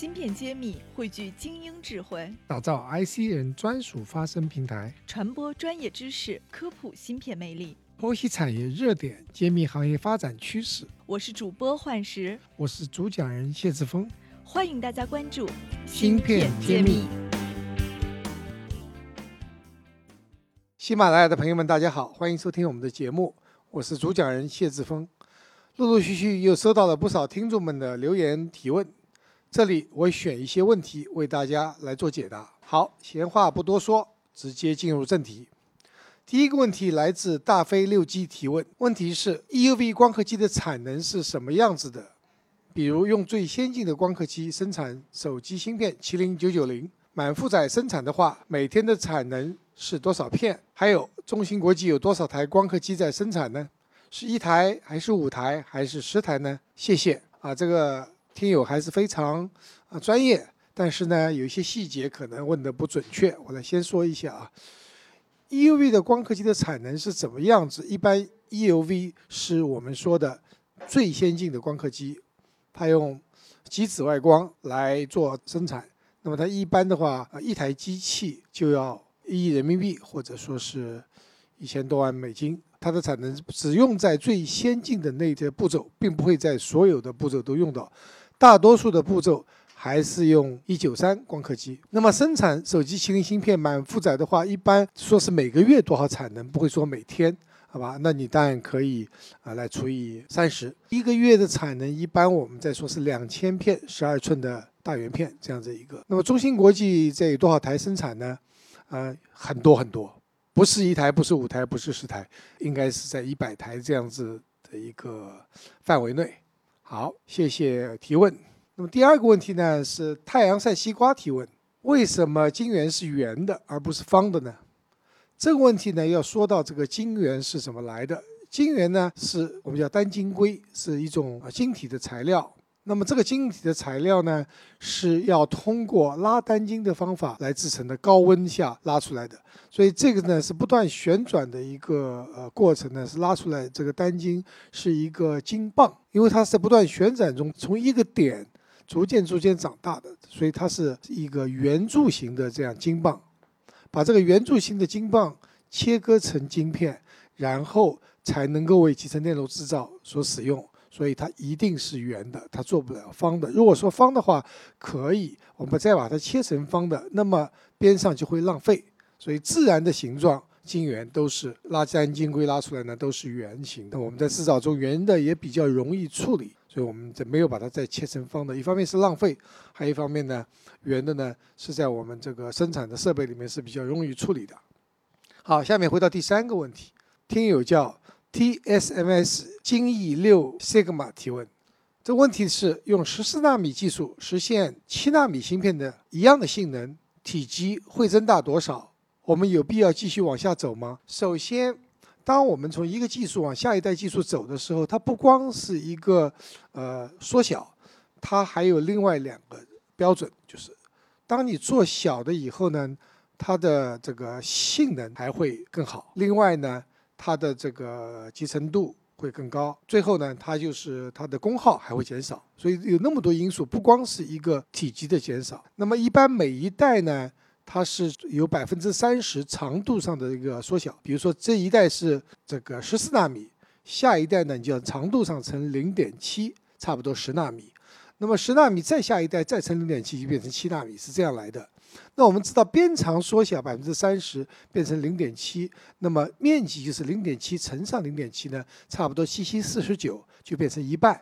芯片揭秘，汇聚精英智慧，打造 IC 人专属发声平台，传播专业知识，科普芯片魅力，剖析产业热点，揭秘行业发展趋势。我是主播幻石，我是主讲人谢志峰，欢迎大家关注芯片揭秘。喜马拉雅的朋友们，大家好，欢迎收听我们的节目，我是主讲人谢志峰。陆陆续续又收到了不少听众们的留言提问。这里我选一些问题为大家来做解答。好，闲话不多说，直接进入正题。第一个问题来自大飞六 G 提问，问题是 EUV 光刻机的产能是什么样子的？比如用最先进的光刻机生产手机芯片麒麟九九零，满负载生产的话，每天的产能是多少片？还有中芯国际有多少台光刻机在生产呢？是一台还是五台还是十台呢？谢谢啊，这个。听友还是非常啊专业，但是呢，有一些细节可能问的不准确。我来先说一下啊，EUV 的光刻机的产能是怎么样子？一般 EUV 是我们说的最先进的光刻机，它用极紫外光来做生产。那么它一般的话，一台机器就要一亿人民币，或者说是一千多万美金。它的产能只用在最先进的那些步骤，并不会在所有的步骤都用到。大多数的步骤还是用一九三光刻机。那么生产手机麒麟芯片满负载的话，一般说是每个月多少产能，不会说每天，好吧？那你当然可以啊来除以三十，一个月的产能一般我们再说是两千片十二寸的大圆片这样子一个。那么中芯国际这有多少台生产呢？呃，很多很多，不是一台，不是五台，不是十台，应该是在一百台这样子的一个范围内。好，谢谢提问。那么第二个问题呢，是太阳晒西瓜提问：为什么晶圆是圆的而不是方的呢？这个问题呢，要说到这个晶圆是怎么来的。晶圆呢，是我们叫单晶硅，是一种晶体的材料。那么这个晶体的材料呢，是要通过拉单晶的方法来制成的，高温下拉出来的。所以这个呢是不断旋转的一个呃过程呢，是拉出来这个单晶是一个晶棒，因为它是在不断旋转中从一个点逐渐逐渐长大的，所以它是一个圆柱形的这样晶棒。把这个圆柱形的晶棒切割成晶片，然后才能够为集成电路制造所使用。所以它一定是圆的，它做不了方的。如果说方的话，可以，我们再把它切成方的，那么边上就会浪费。所以自然的形状晶圆都是拉单晶硅拉出来呢，都是圆形的。我们在制造中圆的也比较容易处理，所以我们这没有把它再切成方的。一方面是浪费，还有一方面呢，圆的呢是在我们这个生产的设备里面是比较容易处理的。好，下面回到第三个问题，听友叫。TSMS 精益六 Sigma 提问，这问题是用十四纳米技术实现七纳米芯片的一样的性能，体积会增大多少？我们有必要继续往下走吗？首先，当我们从一个技术往下一代技术走的时候，它不光是一个呃缩小，它还有另外两个标准，就是当你做小的以后呢，它的这个性能还会更好。另外呢。它的这个集成度会更高，最后呢，它就是它的功耗还会减少，所以有那么多因素，不光是一个体积的减少。那么一般每一代呢，它是有百分之三十长度上的一个缩小，比如说这一代是这个十四纳米，下一代呢你就要长度上乘零点七，差不多十纳米，那么十纳米再下一代再乘零点七就变成七纳米，是这样来的。那我们知道边长缩小百分之三十，变成零点七，那么面积就是零点七乘上零点七呢，差不多七七四十九就变成一半。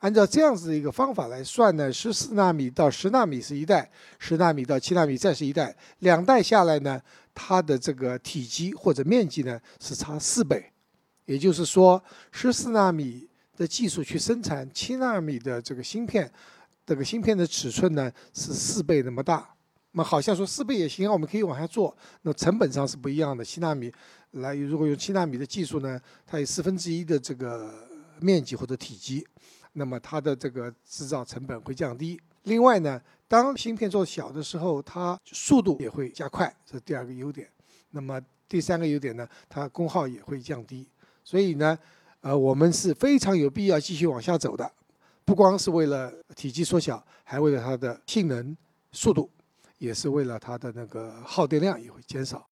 按照这样子的一个方法来算呢，十四纳米到十纳米是一代，十纳米到七纳米再是一代，两代下来呢，它的这个体积或者面积呢是差四倍。也就是说，十四纳米的技术去生产七纳米的这个芯片，这个芯片的尺寸呢是四倍那么大。那么好像说四倍也行啊，我们可以往下做。那成本上是不一样的，七纳米来，如果用七纳米的技术呢，它有四分之一的这个面积或者体积，那么它的这个制造成本会降低。另外呢，当芯片做小的时候，它速度也会加快，这是第二个优点。那么第三个优点呢，它功耗也会降低。所以呢，呃，我们是非常有必要继续往下走的。不光是为了体积缩小，还为了它的性能、速度，也是为了它的那个耗电量也会减少。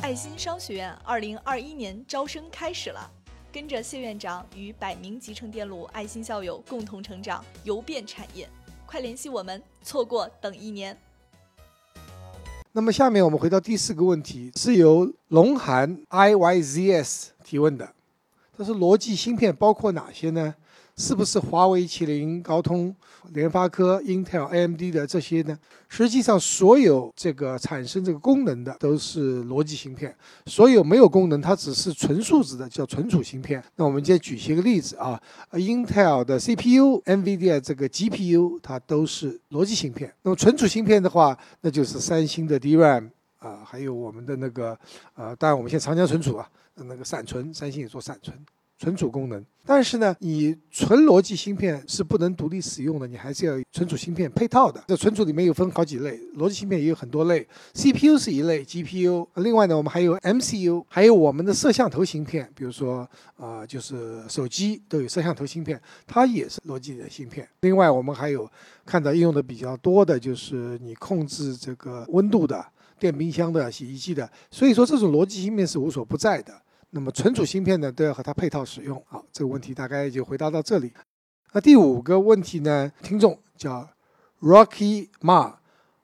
爱心商学院二零二一年招生开始了，跟着谢院长与百名集成电路爱心校友共同成长，游遍产业。快联系我们，错过等一年。那么下面我们回到第四个问题，是由龙涵 IYZS 提问的，他说逻辑芯片包括哪些呢？是不是华为、麒麟、高通、联发科、Intel、AMD 的这些呢？实际上，所有这个产生这个功能的都是逻辑芯片，所有没有功能，它只是纯数字的叫存储芯片。那我们今天举些个例子啊，Intel 的 CPU、NVIDIA 这个 GPU，它都是逻辑芯片。那么存储芯片的话，那就是三星的 DRAM 啊，还有我们的那个呃，当然我们现在长江存储啊，那个闪存，三星也做闪存。存储功能，但是呢，你纯逻辑芯片是不能独立使用的，你还是要存储芯片配套的。这存储里面有分好几类，逻辑芯片也有很多类，CPU 是一类，GPU，另外呢，我们还有 MCU，还有我们的摄像头芯片，比如说啊，就是手机都有摄像头芯片，它也是逻辑的芯片。另外，我们还有看到应用的比较多的就是你控制这个温度的电冰箱的、洗衣机的，所以说这种逻辑芯片是无所不在的。那么存储芯片呢，都要和它配套使用。好，这个问题大概就回答到这里。那第五个问题呢，听众叫 Rocky Ma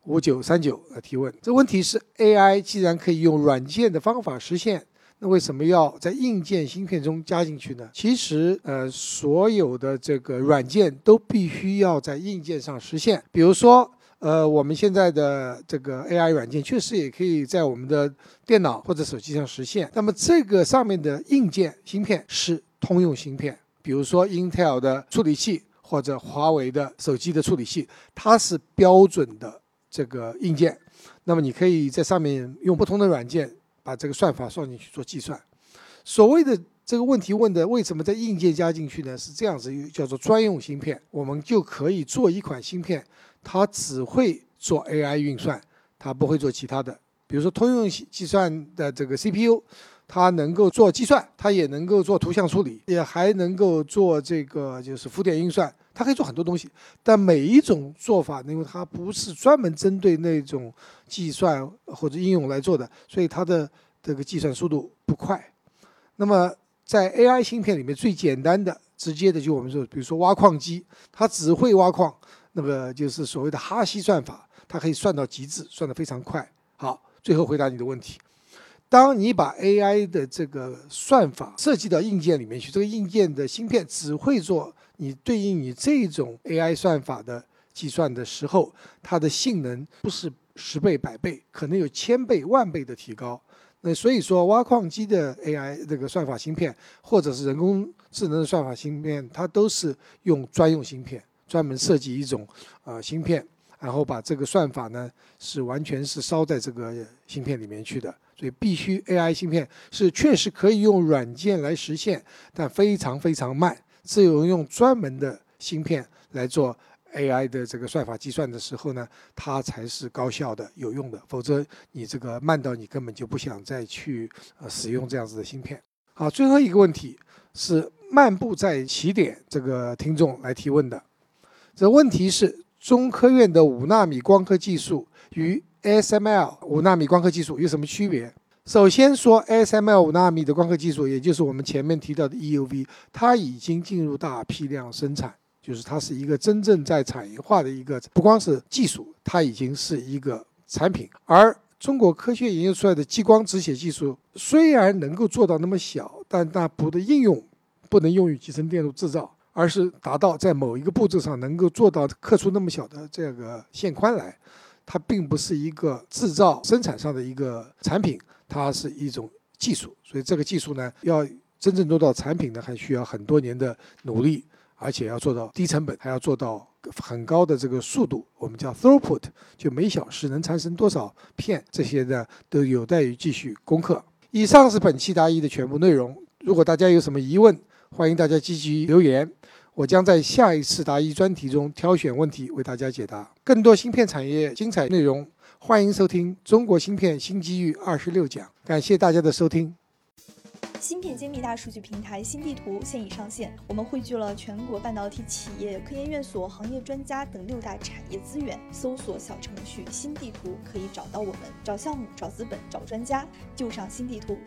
五九三九来提问。这问题是 AI 既然可以用软件的方法实现，那为什么要在硬件芯片中加进去呢？其实，呃，所有的这个软件都必须要在硬件上实现。比如说。呃，我们现在的这个 AI 软件确实也可以在我们的电脑或者手机上实现。那么这个上面的硬件芯片是通用芯片，比如说 Intel 的处理器或者华为的手机的处理器，它是标准的这个硬件。那么你可以在上面用不同的软件把这个算法算进去做计算。所谓的这个问题问的为什么在硬件加进去呢？是这样子，叫做专用芯片，我们就可以做一款芯片。它只会做 AI 运算，它不会做其他的。比如说通用计算的这个 CPU，它能够做计算，它也能够做图像处理，也还能够做这个就是浮点运算，它可以做很多东西。但每一种做法，因为它不是专门针对那种计算或者应用来做的，所以它的这个计算速度不快。那么在 AI 芯片里面，最简单的、直接的，就我们说，比如说挖矿机，它只会挖矿。那个就是所谓的哈希算法，它可以算到极致，算得非常快。好，最后回答你的问题：当你把 AI 的这个算法设计到硬件里面去，这个硬件的芯片只会做你对应你这种 AI 算法的计算的时候，它的性能不是十倍、百倍，可能有千倍、万倍的提高。那所以说，挖矿机的 AI 这个算法芯片，或者是人工智能的算法芯片，它都是用专用芯片。专门设计一种呃芯片，然后把这个算法呢是完全是烧在这个芯片里面去的，所以必须 AI 芯片是确实可以用软件来实现，但非常非常慢，只有用专门的芯片来做 AI 的这个算法计算的时候呢，它才是高效的、有用的，否则你这个慢到你根本就不想再去呃使用这样子的芯片。好，最后一个问题是漫步在起点这个听众来提问的。这问题是中科院的五纳米光刻技术与 ASML 五纳米光刻技术有什么区别？首先说 ASML 五纳米的光刻技术，也就是我们前面提到的 EUV，它已经进入大批量生产，就是它是一个真正在产业化的一个，不光是技术，它已经是一个产品。而中国科学研究出来的激光止血技术，虽然能够做到那么小，但那不的应用不能用于集成电路制造。而是达到在某一个步骤上能够做到刻出那么小的这个线宽来，它并不是一个制造生产上的一个产品，它是一种技术。所以这个技术呢，要真正做到产品呢，还需要很多年的努力，而且要做到低成本，还要做到很高的这个速度，我们叫 throughput，就每小时能产生多少片，这些呢都有待于继续攻克。以上是本期答疑的全部内容。如果大家有什么疑问，欢迎大家积极留言。我将在下一次答疑专题中挑选问题为大家解答。更多芯片产业精彩内容，欢迎收听《中国芯片新机遇二十六讲》。感谢大家的收听。芯片精密大数据平台新地图现已上线，我们汇聚了全国半导体企业、科研院所、行业专家等六大产业资源。搜索小程序“新地图”可以找到我们，找项目、找资本、找专家，就上新地图。